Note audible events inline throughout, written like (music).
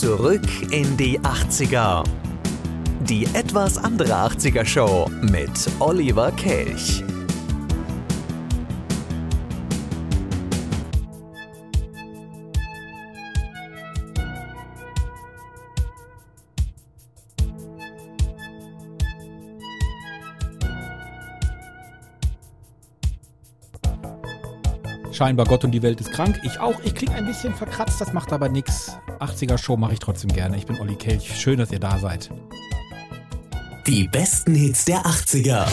Zurück in die 80er. Die etwas andere 80er Show mit Oliver Kelch. Scheinbar Gott und die Welt ist krank. Ich auch. Ich klinge ein bisschen verkratzt, das macht aber nichts. 80er Show mache ich trotzdem gerne. Ich bin Olli Kelch. Schön, dass ihr da seid. Die besten Hits der 80er.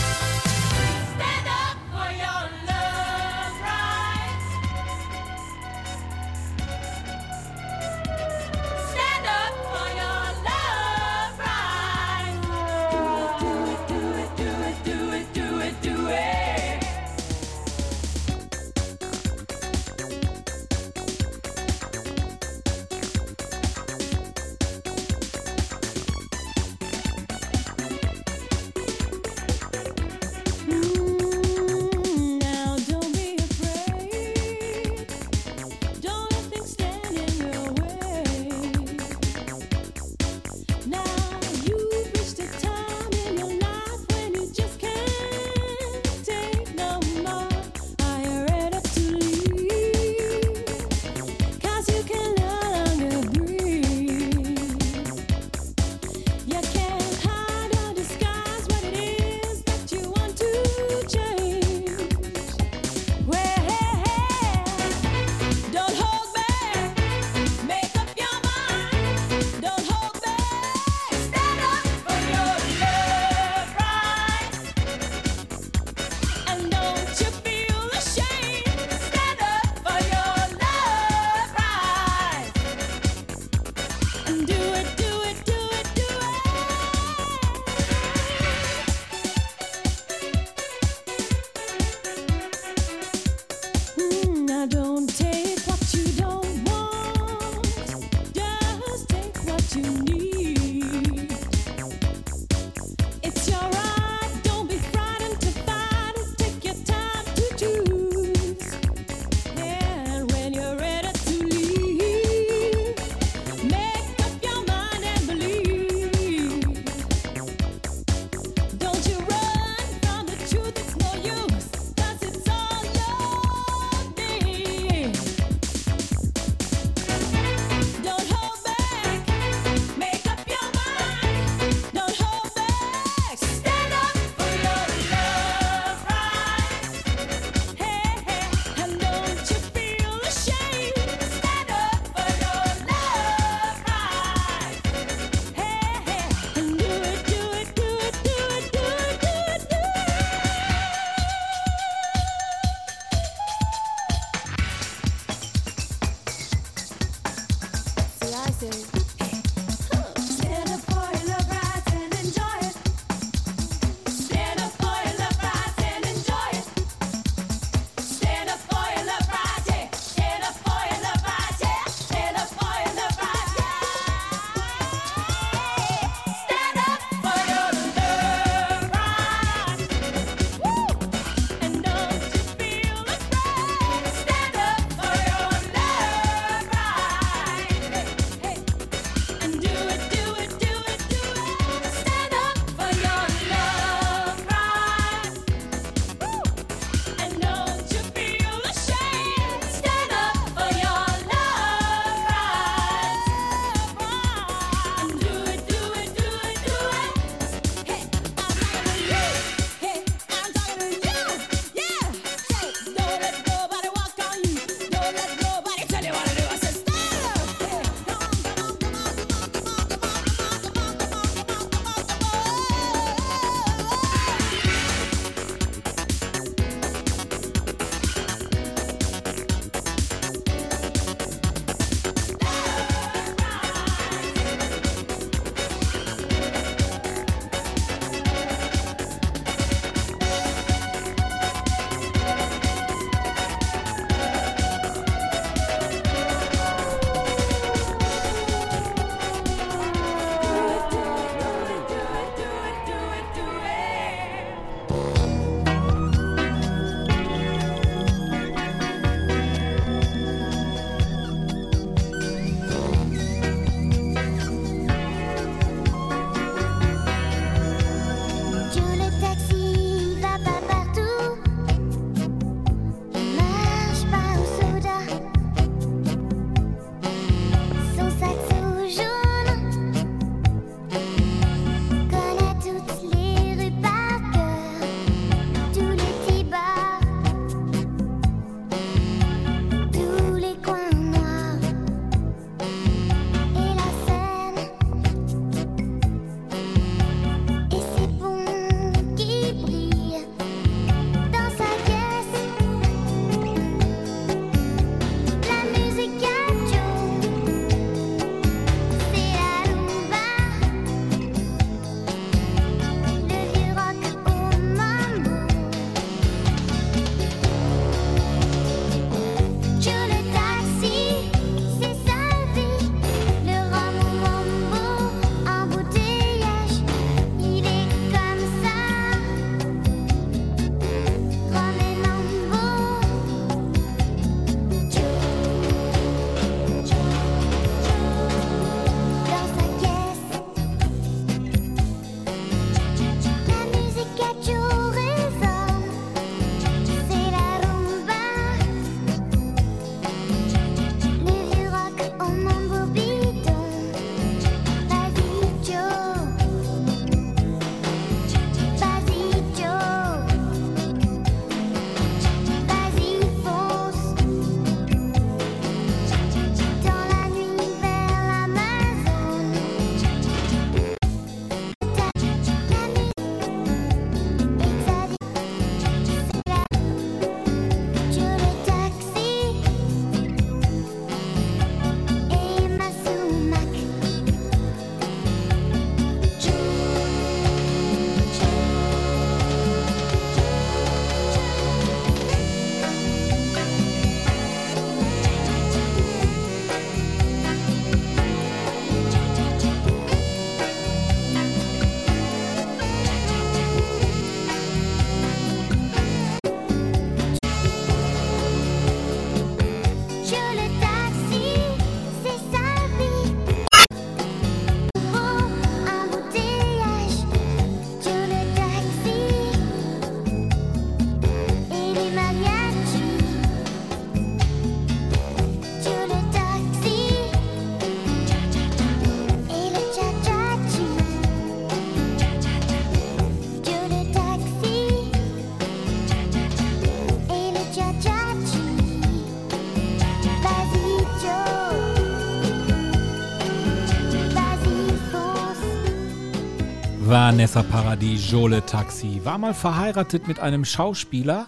Vanessa Paradis, Jole Taxi, war mal verheiratet mit einem Schauspieler,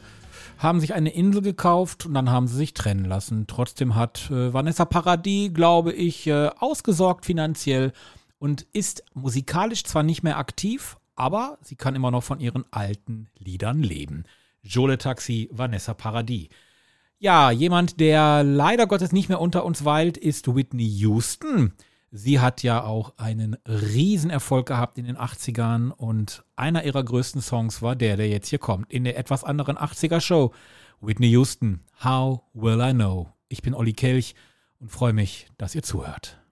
haben sich eine Insel gekauft und dann haben sie sich trennen lassen. Trotzdem hat äh, Vanessa Paradis, glaube ich, äh, ausgesorgt finanziell und ist musikalisch zwar nicht mehr aktiv, aber sie kann immer noch von ihren alten Liedern leben. Jole Taxi, Vanessa Paradis. Ja, jemand, der leider Gottes nicht mehr unter uns weilt, ist Whitney Houston. Sie hat ja auch einen Riesenerfolg gehabt in den 80ern und einer ihrer größten Songs war der, der jetzt hier kommt, in der etwas anderen 80er Show. Whitney Houston, How Will I Know? Ich bin Olli Kelch und freue mich, dass ihr zuhört.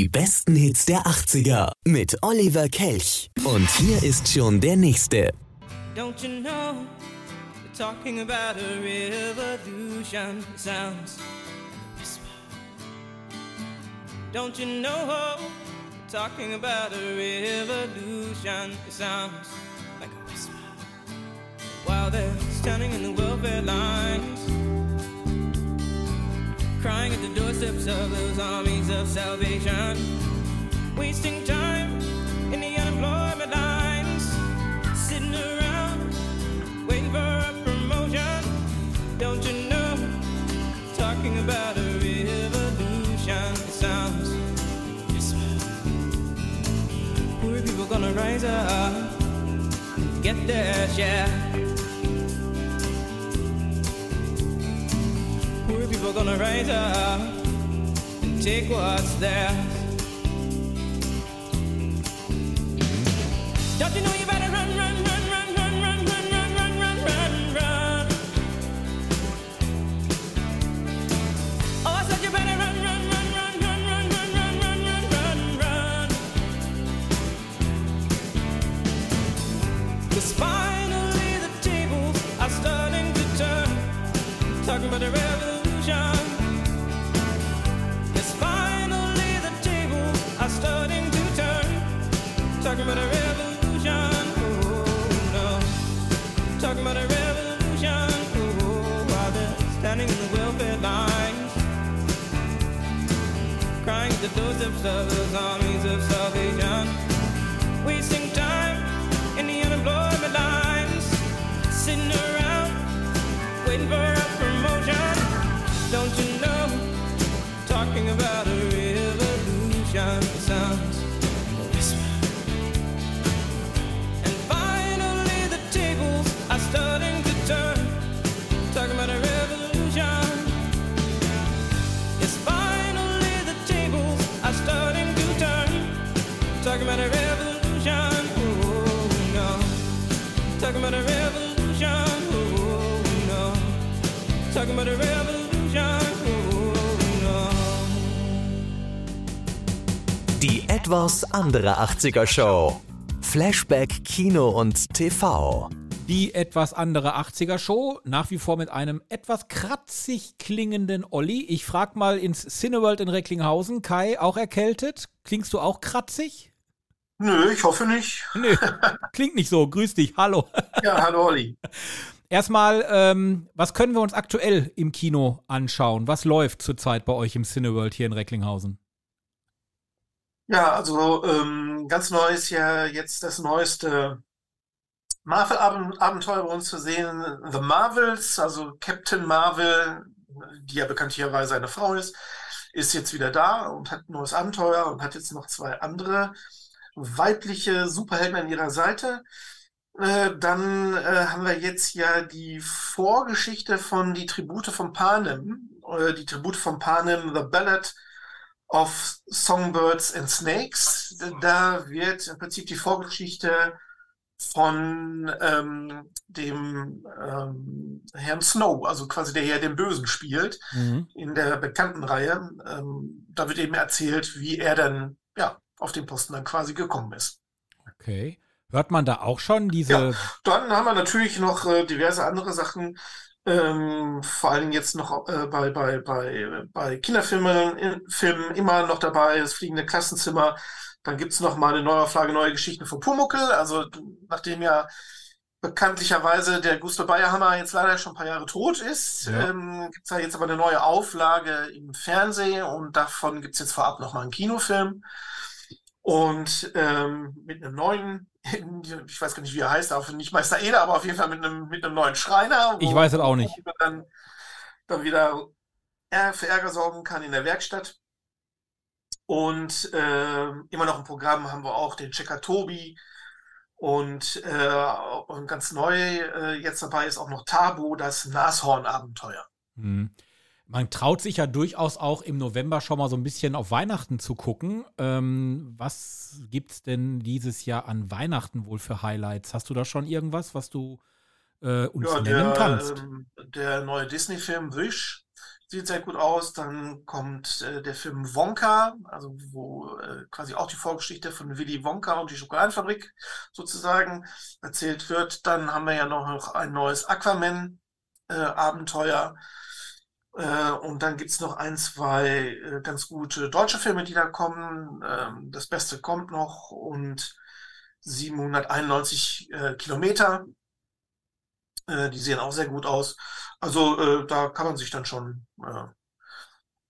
Die besten Hits der 80er mit Oliver Kelch. Und hier ist schon der nächste. Don't you know, talking about a revolution sounds. Don't you know, talking about a revolution sounds like a whisper. While they're standing in the welfare lines, crying at the doorsteps of those armies of salvation, wasting time in the unemployment lines, sitting around waiting for a promotion. Don't you know? Talking about a revolution sounds whisper. Poor people gonna rise up, get their share. Poor people gonna rise up and take what's theirs. Don't you know you better the doorsteps of those armies of salvation. Wasting time in the unemployment lines. Sitting around waiting for a promotion. Don't you know? Talking about etwas andere 80er Show. Flashback Kino und TV. Die etwas andere 80er Show, nach wie vor mit einem etwas kratzig klingenden Olli. Ich frag mal ins Cineworld in Recklinghausen. Kai, auch erkältet? Klingst du auch kratzig? Nö, ich hoffe nicht. Nö, klingt nicht so. Grüß dich, hallo. (laughs) Ja, hallo Olli. Erstmal, ähm, was können wir uns aktuell im Kino anschauen? Was läuft zurzeit bei euch im Cineworld hier in Recklinghausen? Ja, also ähm, ganz neu ist ja jetzt das neueste Marvel-Abenteuer bei uns zu sehen. The Marvels, also Captain Marvel, die ja bekanntlicherweise eine Frau ist, ist jetzt wieder da und hat ein neues Abenteuer und hat jetzt noch zwei andere weibliche Superhelden an ihrer Seite. Äh, dann äh, haben wir jetzt ja die Vorgeschichte von Die Tribute von Panem, äh, die Tribute von Panem, The Ballad of Songbirds and Snakes. Da wird im Prinzip die Vorgeschichte von ähm, dem ähm, Herrn Snow, also quasi der hier den Bösen spielt, Mhm. in der bekannten Reihe. Ähm, da wird eben erzählt, wie er dann ja auf den Posten dann quasi gekommen ist. Okay. Hört man da auch schon diese. Dann haben wir natürlich noch äh, diverse andere Sachen, ähm, vor allen Dingen jetzt noch äh, bei, bei, bei, bei Kinderfilmen in, Filmen immer noch dabei, das fliegende Klassenzimmer. Dann gibt's noch mal eine Neuauflage, neue Geschichten von Pumuckl. Also nachdem ja bekanntlicherweise der Gustav Bayerhammer jetzt leider schon ein paar Jahre tot ist, Ja. ähm, gibt's da jetzt aber eine neue Auflage im Fernsehen und davon gibt's jetzt vorab noch mal einen Kinofilm. Und ähm, mit einem neuen, (laughs) ich weiß gar nicht, wie er heißt, auch nicht Meister Eder, aber auf jeden Fall mit einem, mit einem neuen Schreiner, Ich weiß es auch nicht. dann, dann wieder äh, für Ärger sorgen kann in der Werkstatt. Und ähm, immer noch im Programm haben wir auch den Checker Tobi. Und, äh, und ganz neu äh, jetzt dabei ist auch noch Tabu, das Nashorn-Abenteuer. Hm. Man traut sich ja durchaus auch im November schon mal so ein bisschen auf Weihnachten zu gucken. Ähm, was gibt's denn dieses Jahr an Weihnachten wohl für Highlights? Hast du da schon irgendwas, was du äh, uns Ja, nennen der, kannst? ähm, der neue Disney-Film Wish sieht sehr gut aus. Dann kommt äh, der Film Wonka, also wo äh, quasi auch die Vorgeschichte von Willy Wonka und die Schokoladenfabrik sozusagen erzählt wird. Dann haben wir ja noch ein neues Aquaman-Abenteuer. Äh, und dann gibt's noch ein, zwei äh, ganz gute deutsche Filme, die da kommen. Ähm, das Beste kommt noch und 791 äh, Kilometer. Äh, die sehen auch sehr gut aus. Also äh, da kann man sich dann schon äh,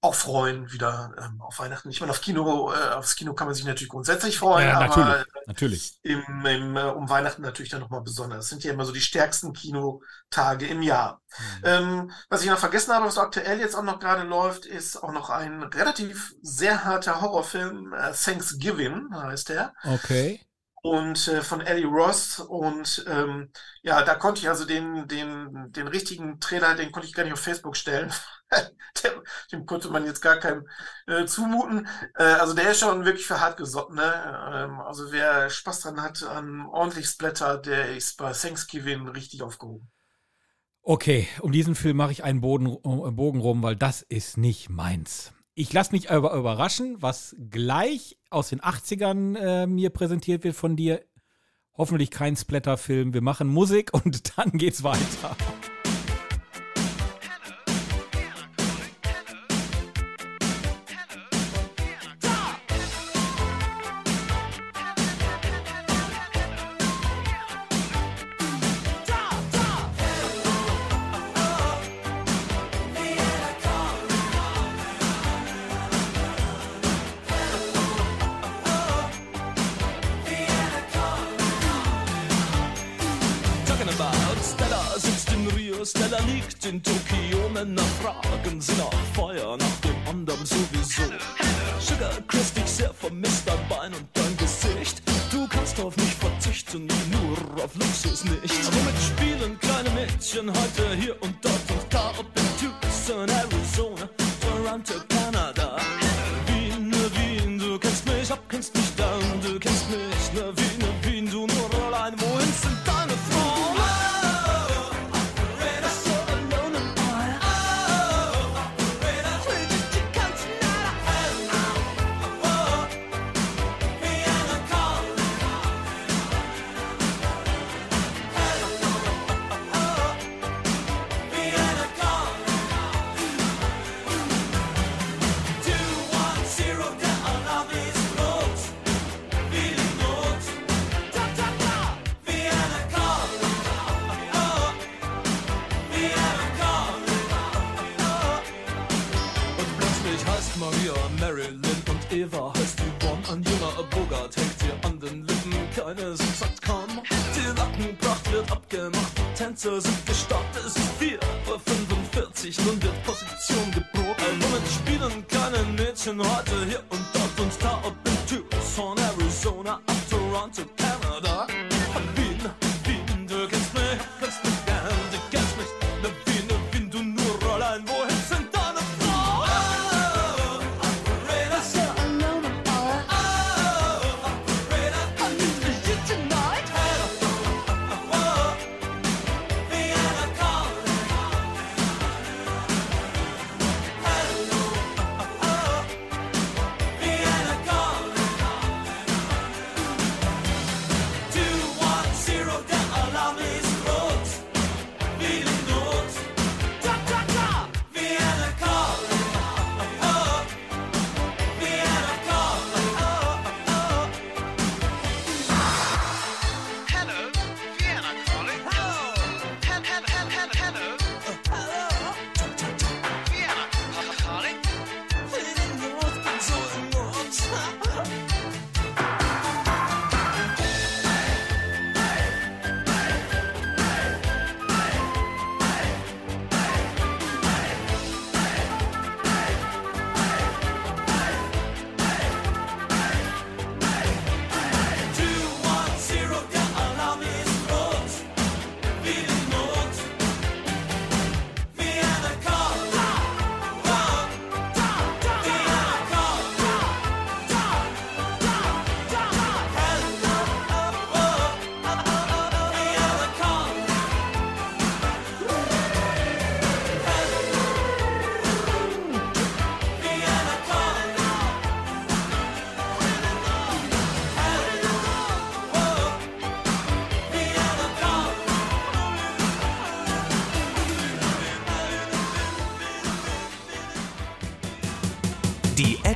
auch freuen, wieder ähm, auf Weihnachten. Ich meine, auf Kino, äh, aufs Kino kann man sich natürlich grundsätzlich freuen, Ja, aber natürlich. Natürlich. im, im, äh, um Weihnachten natürlich dann nochmal besonders. Das sind ja immer so die stärksten Kinotage im Jahr. Ähm, was ich noch vergessen habe, was aktuell jetzt auch noch gerade läuft, ist auch noch ein relativ sehr harter Horrorfilm, äh, Thanksgiving heißt der. Okay. Und äh, von Ellie Ross. Und ähm, ja, da konnte ich also den, den, den richtigen Trailer, den konnte ich gar nicht auf Facebook stellen. (laughs) dem, dem konnte man jetzt gar keinem äh, zumuten. Äh, also der ist schon wirklich für hart gesotten. Ne? Ähm, also wer Spaß dran hat an ordentlich Splatter, der ist bei Thanksgiving richtig aufgehoben. Okay, um diesen Film mache ich einen Boden, äh, Bogen rum, weil das ist nicht meins. Ich lasse mich aber überraschen, was gleich aus den 80ern äh, mir präsentiert wird von dir. Hoffentlich kein Splatter-Film. Wir machen Musik und (laughs) dann geht's weiter. Auf Luxus nicht. Womit spielen kleine Mädchen heute hier und dort und da? Ob in Tucson, Arizona, Toronto, Kanada. Eva heißt Yvonne. Ein junger Bogart hängt ihr an den Lippen, keine sind satt kaum. Die Lackenpracht wird abgemacht, die Tänzer sind gestartet. Es ist 4.45 Uhr, nun wird Position geprobt. Womit spielen kleine Mädchen heute hier und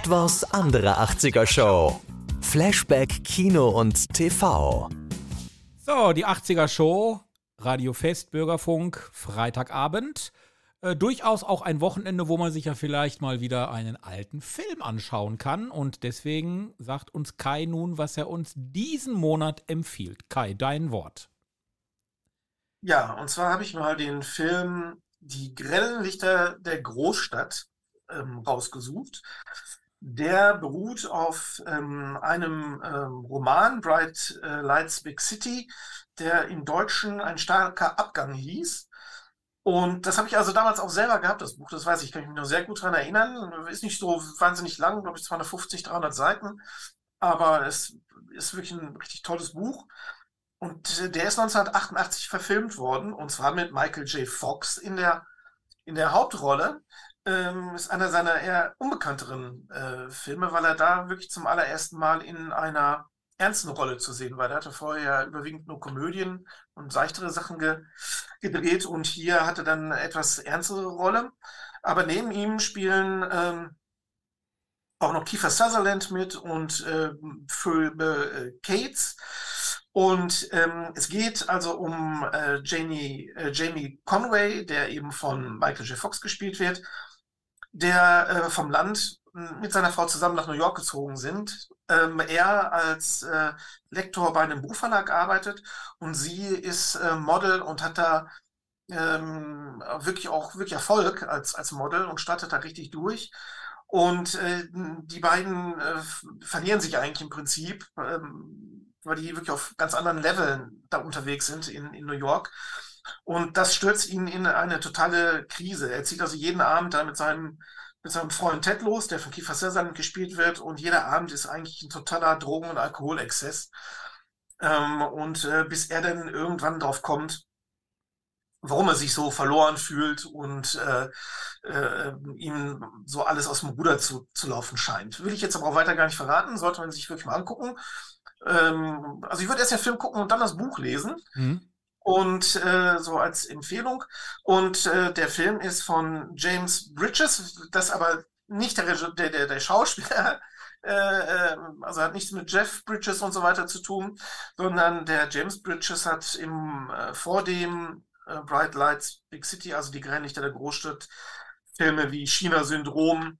etwas andere 80er Show. Flashback Kino und TV. So, die 80er Show, Radio Fest, Bürgerfunk, Freitagabend. Äh, durchaus auch ein Wochenende, wo man sich ja vielleicht mal wieder einen alten Film anschauen kann. Und deswegen sagt uns Kai nun, was er uns diesen Monat empfiehlt. Kai, dein Wort. Ja, und zwar habe ich mal den Film Die grellen Lichter der Großstadt ähm, rausgesucht. Der beruht auf ähm, einem ähm, Roman, Bright äh, Lights Big City, der im Deutschen ein starker Abgang hieß. Und das habe ich also damals auch selber gehabt, das Buch, das weiß ich, kann ich mich noch sehr gut daran erinnern. Ist nicht so wahnsinnig lang, glaube ich 250, 300 Seiten, aber es ist wirklich ein richtig tolles Buch. Und der ist 1988 verfilmt worden, und zwar mit Michael J. Fox in der, in der Hauptrolle. Ähm, ist einer seiner eher unbekannteren äh, Filme, weil er da wirklich zum allerersten Mal in einer ernsten Rolle zu sehen war. Der hatte vorher überwiegend nur Komödien und seichtere Sachen ge gedreht und hier hatte dann eine etwas ernstere Rolle. Aber neben ihm spielen ähm, auch noch Kiefer Sutherland mit und äh, Phoebe äh, Cates. Und ähm, es geht also um äh, Jamie, äh, Jamie Conway, der eben von Michael J. Fox gespielt wird, der äh, vom Land mit seiner Frau zusammen nach New York gezogen sind. Ähm, er als äh, Lektor bei einem Buchverlag arbeitet und sie ist äh, Model und hat da ähm, wirklich auch wirklich Erfolg als, als Model und startet da richtig durch. Und äh, die beiden äh, verlieren sich eigentlich im Prinzip, ähm, weil die wirklich auf ganz anderen Leveln da unterwegs sind in, in New York. Und das stürzt ihn in eine totale Krise. Er zieht also jeden Abend da mit seinem, mit seinem Freund Ted los, der von Kiefer Sutherland gespielt wird. Und jeder Abend ist eigentlich ein totaler Drogen- und Alkoholexzess. Ähm, und äh, bis er dann irgendwann drauf kommt, warum er sich so verloren fühlt und äh, äh, ihm so alles aus dem Ruder zu, zu laufen scheint. Will ich jetzt aber auch weiter gar nicht verraten, sollte man sich wirklich mal angucken. Ähm, also ich würde erst den Film gucken und dann das Buch lesen. Mhm. Und äh, so als Empfehlung. Und äh, der Film ist von James Bridges, das aber nicht der, der, der, der Schauspieler, (laughs) äh, äh, also hat nichts mit Jeff Bridges und so weiter zu tun, sondern der James Bridges hat im, äh, vor dem äh, Bright Lights Big City, also die Grenzlichter der Großstadt, Filme wie China-Syndrom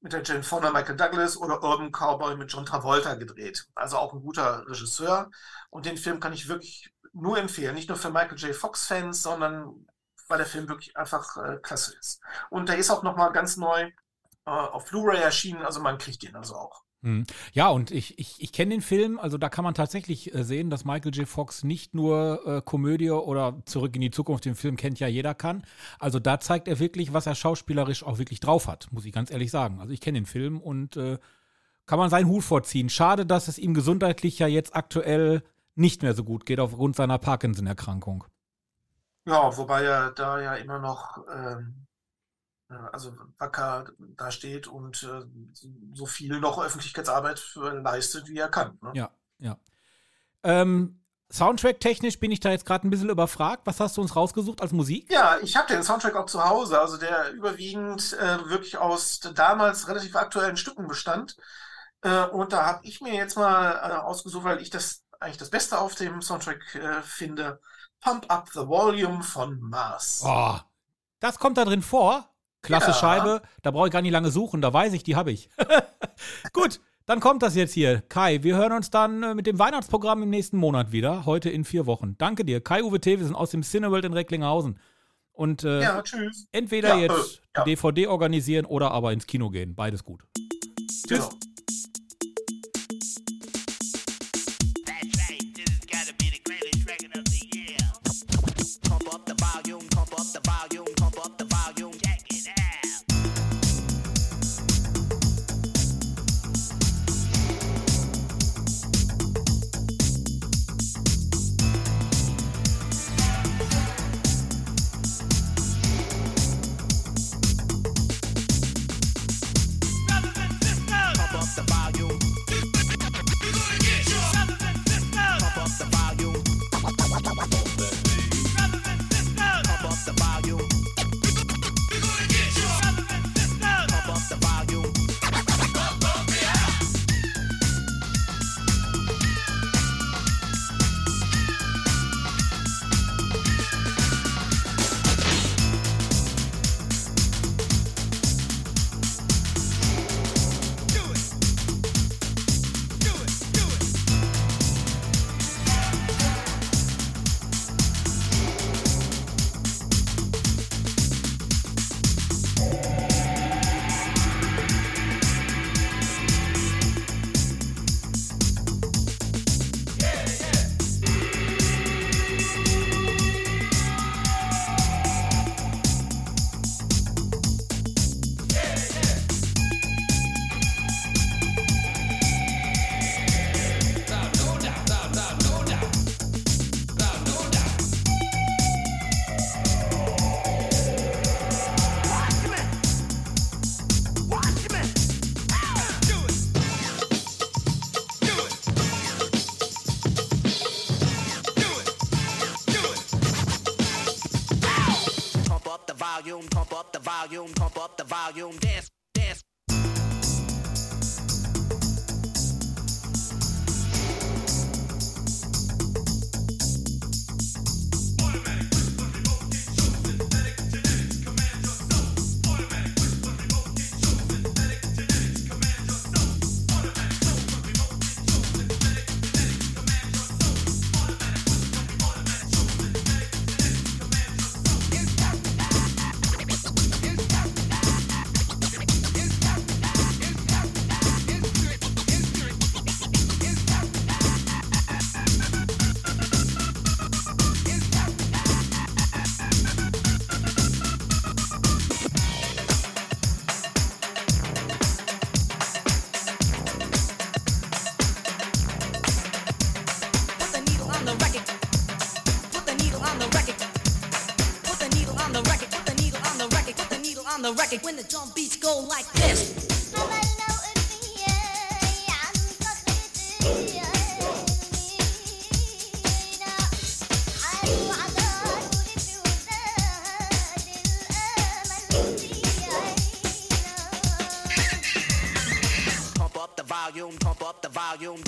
mit der Jane Fonda, Michael Douglas oder Urban Cowboy mit John Travolta gedreht. Also auch ein guter Regisseur. Und den Film kann ich wirklich nur empfehlen. Nicht nur für Michael J. Fox-Fans, sondern weil der Film wirklich einfach äh, klasse ist. Und der ist auch nochmal ganz neu äh, auf Blu-ray erschienen, also man kriegt den also auch. Hm. Ja, und ich, ich, ich kenne den Film, also da kann man tatsächlich äh, sehen, dass Michael J. Fox nicht nur äh, Komödie oder Zurück in die Zukunft, den Film kennt ja jeder kann. Also da zeigt er wirklich, was er schauspielerisch auch wirklich drauf hat, muss ich ganz ehrlich sagen. Also ich kenne den Film und äh, kann man seinen Hut vorziehen. Schade, dass es ihm gesundheitlich ja jetzt aktuell nicht mehr so gut geht aufgrund seiner Parkinson-Erkrankung. Ja, wobei er da ja immer noch ähm, äh, also wacker da steht und äh, so viel noch Öffentlichkeitsarbeit leistet, wie er kann. Ne? Ja, ja. Ähm, Soundtrack-technisch bin ich da jetzt gerade ein bisschen überfragt. Was hast du uns rausgesucht als Musik? Ja, ich habe den Soundtrack auch zu Hause, also der überwiegend äh, wirklich aus damals relativ aktuellen Stücken bestand. Äh, und da habe ich mir jetzt mal äh, ausgesucht, weil ich das eigentlich das Beste auf dem Soundtrack äh, finde. Pump Up the Volume von Mars. Oh, das kommt da drin vor. Klasse Ja. Scheibe. Da brauche ich gar nicht lange suchen. Da weiß ich, die habe ich. (laughs) Gut, dann kommt das jetzt hier. Kai, wir hören uns dann äh, mit dem Weihnachtsprogramm im nächsten Monat wieder. Heute in vier Wochen. Danke dir. Kai-Uwe Thewesen aus dem Cineworld in Recklinghausen. Und äh, Ja, tschüss. entweder Ja, jetzt äh, DVD organisieren oder aber ins Kino gehen. Beides gut. Tschüss. Genau. up the volume. the record when the drum beats go like this. Pump up the volume, pump up the volume.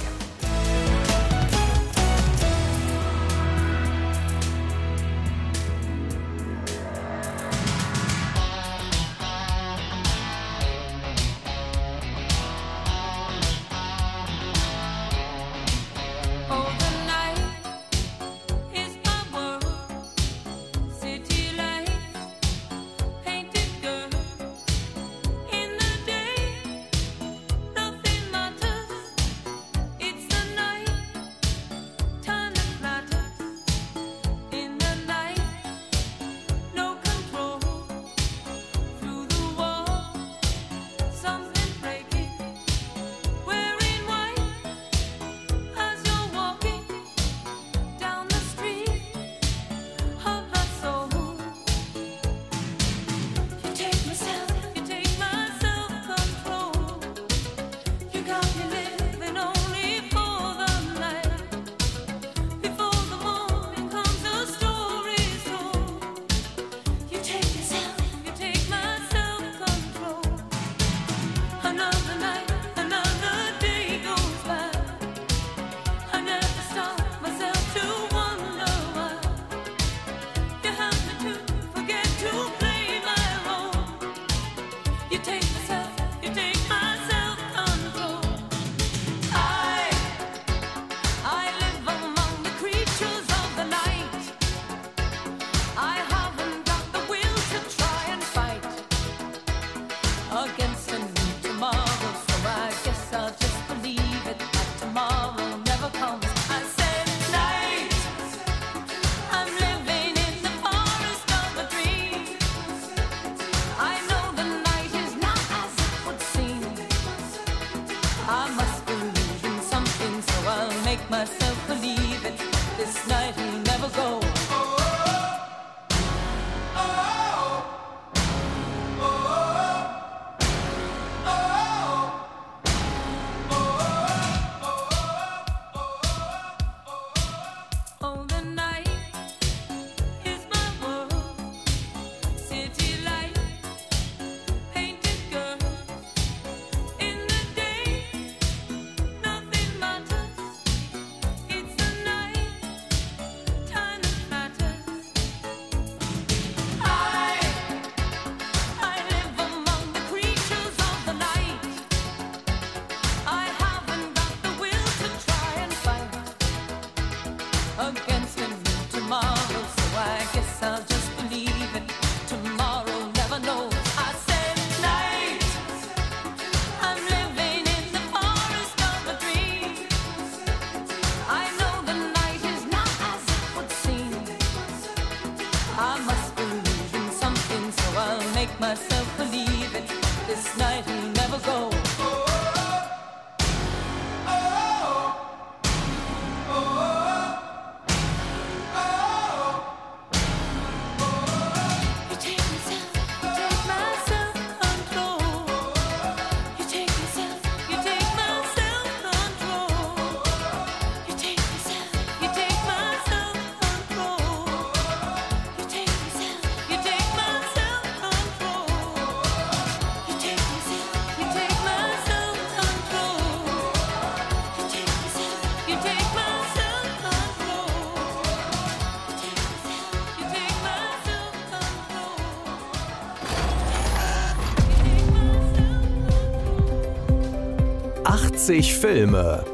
80 Filme.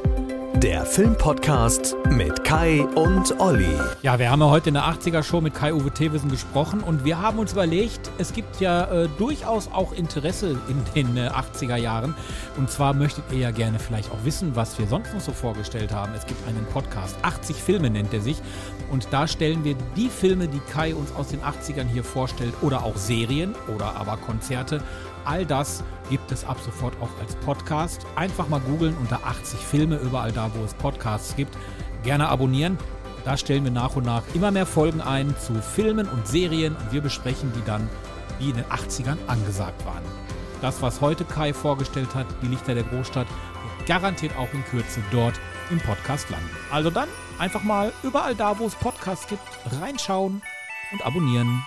Der Filmpodcast mit Kai und Olli. Ja, wir haben ja heute in der 80er Show mit Kai-Uwe Thewissen gesprochen und wir haben uns überlegt, es gibt ja äh, durchaus auch Interesse in den äh, 80er Jahren. Und zwar möchtet ihr ja gerne vielleicht auch wissen, was wir sonst noch so vorgestellt haben. Es gibt einen Podcast, 80 Filme nennt er sich. Und da stellen wir die Filme, die Kai uns aus den 80ern hier vorstellt, oder auch Serien oder aber Konzerte. All das gibt es ab sofort auch als Podcast. Einfach mal googeln unter 80 Filme, überall da, wo es Podcasts gibt. Gerne abonnieren. Da stellen wir nach und nach immer mehr Folgen ein zu Filmen und Serien und wir besprechen die dann, wie in den 80ern angesagt waren. Das, was heute Kai vorgestellt hat, die Lichter der Großstadt, wird garantiert auch in Kürze dort im Podcast landen. Also dann einfach mal überall da, wo es Podcasts gibt, reinschauen und abonnieren.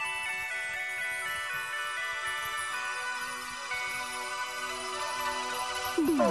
Mm-hmm.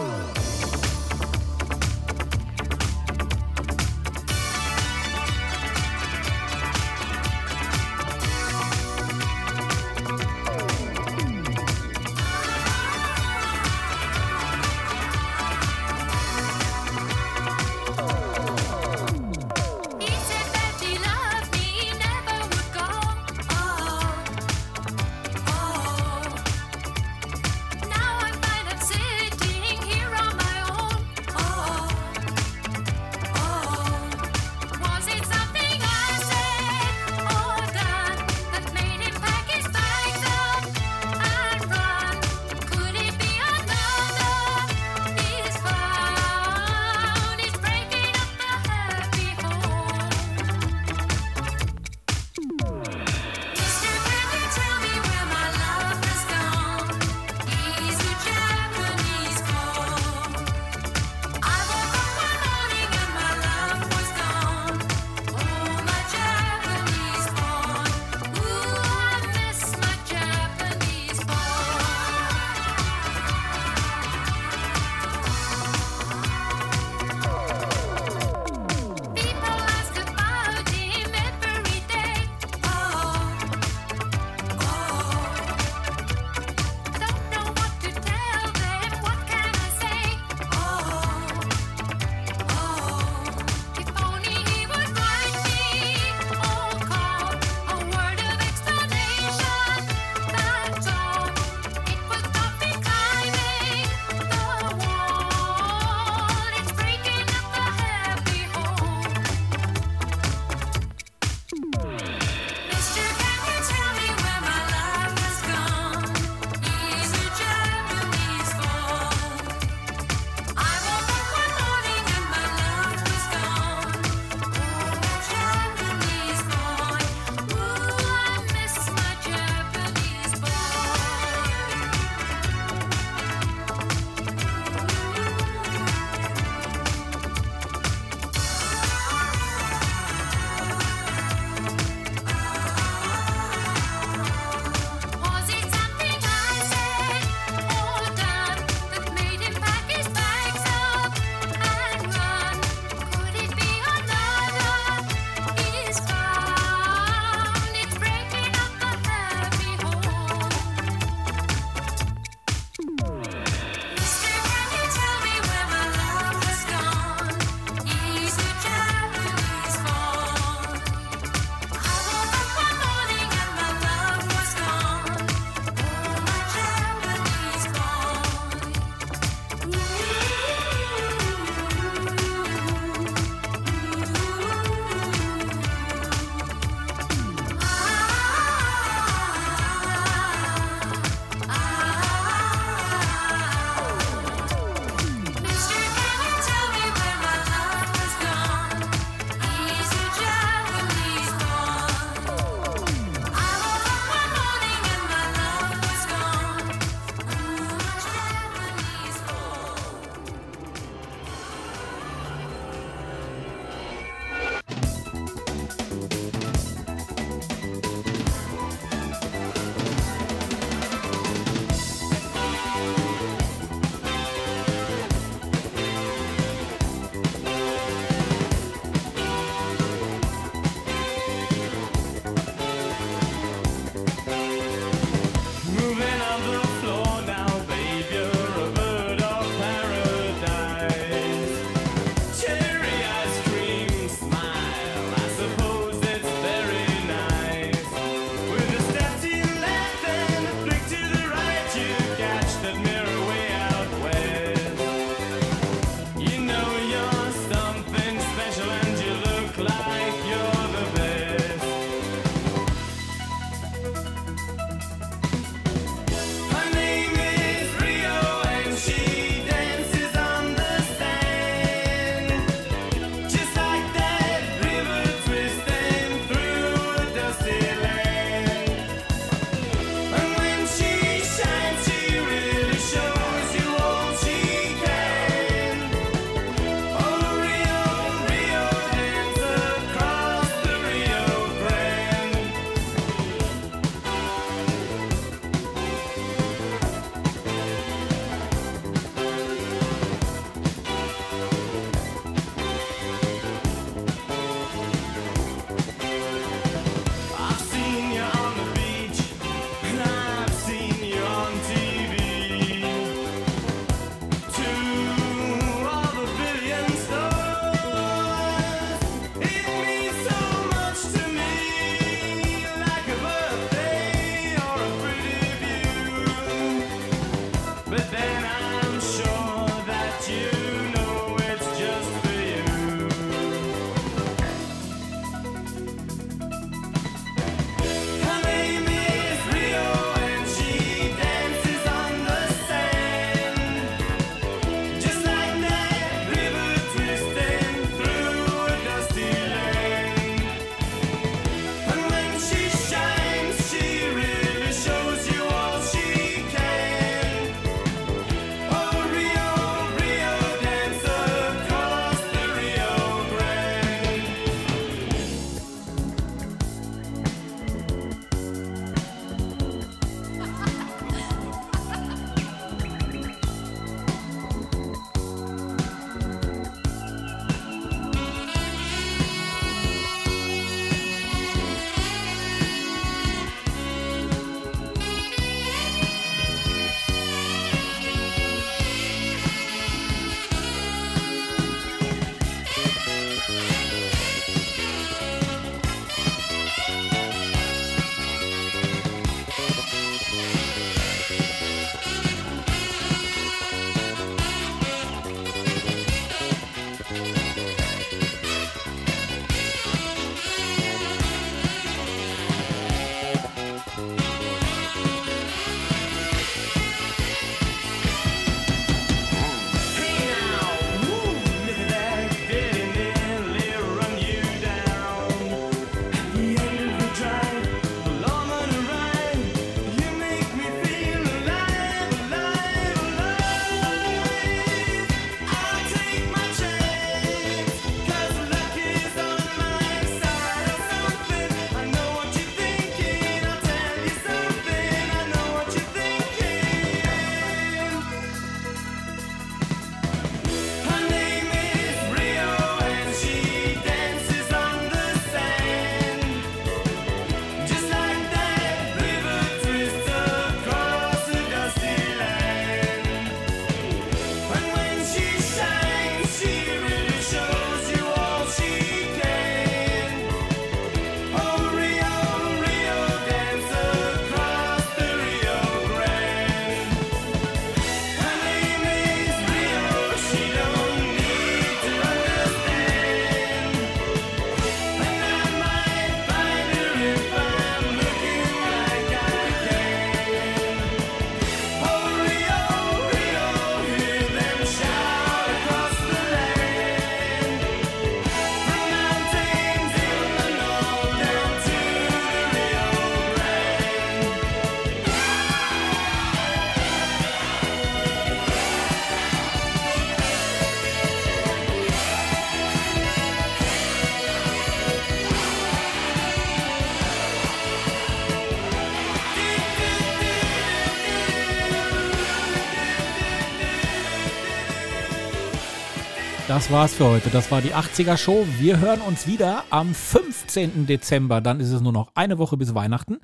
Das war's für heute. Das war die 80er Show. Wir hören uns wieder am 15. Dezember. Dann ist es nur noch eine Woche bis Weihnachten.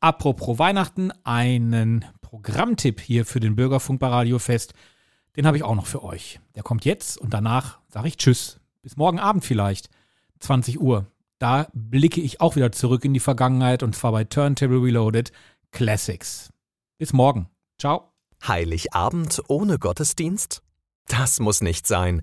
Apropos Weihnachten, einen Programmtipp hier für den Bürgerfunk bei Radio Fest. Den habe ich auch noch für euch. Der kommt jetzt und danach sage ich Tschüss. Bis morgen Abend vielleicht. 20 Uhr. Da blicke ich auch wieder zurück in die Vergangenheit und zwar bei Turntable Reloaded Classics. Bis morgen. Ciao. Heiligabend ohne Gottesdienst? Das muss nicht sein.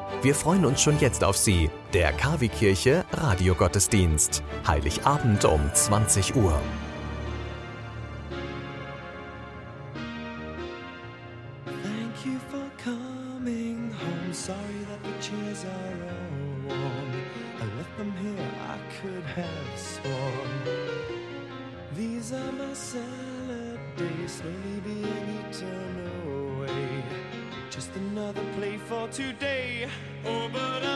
Wir freuen uns schon jetzt auf Sie. Der KW Kirche Radiogottesdienst. Heiligabend um 20 Uhr. Thank you for coming home. Sorry that the chairs are all warm. I left them here, I could have sworn. These are my salad days, slowly being eaten away. Just another play for today. Oh, but I'm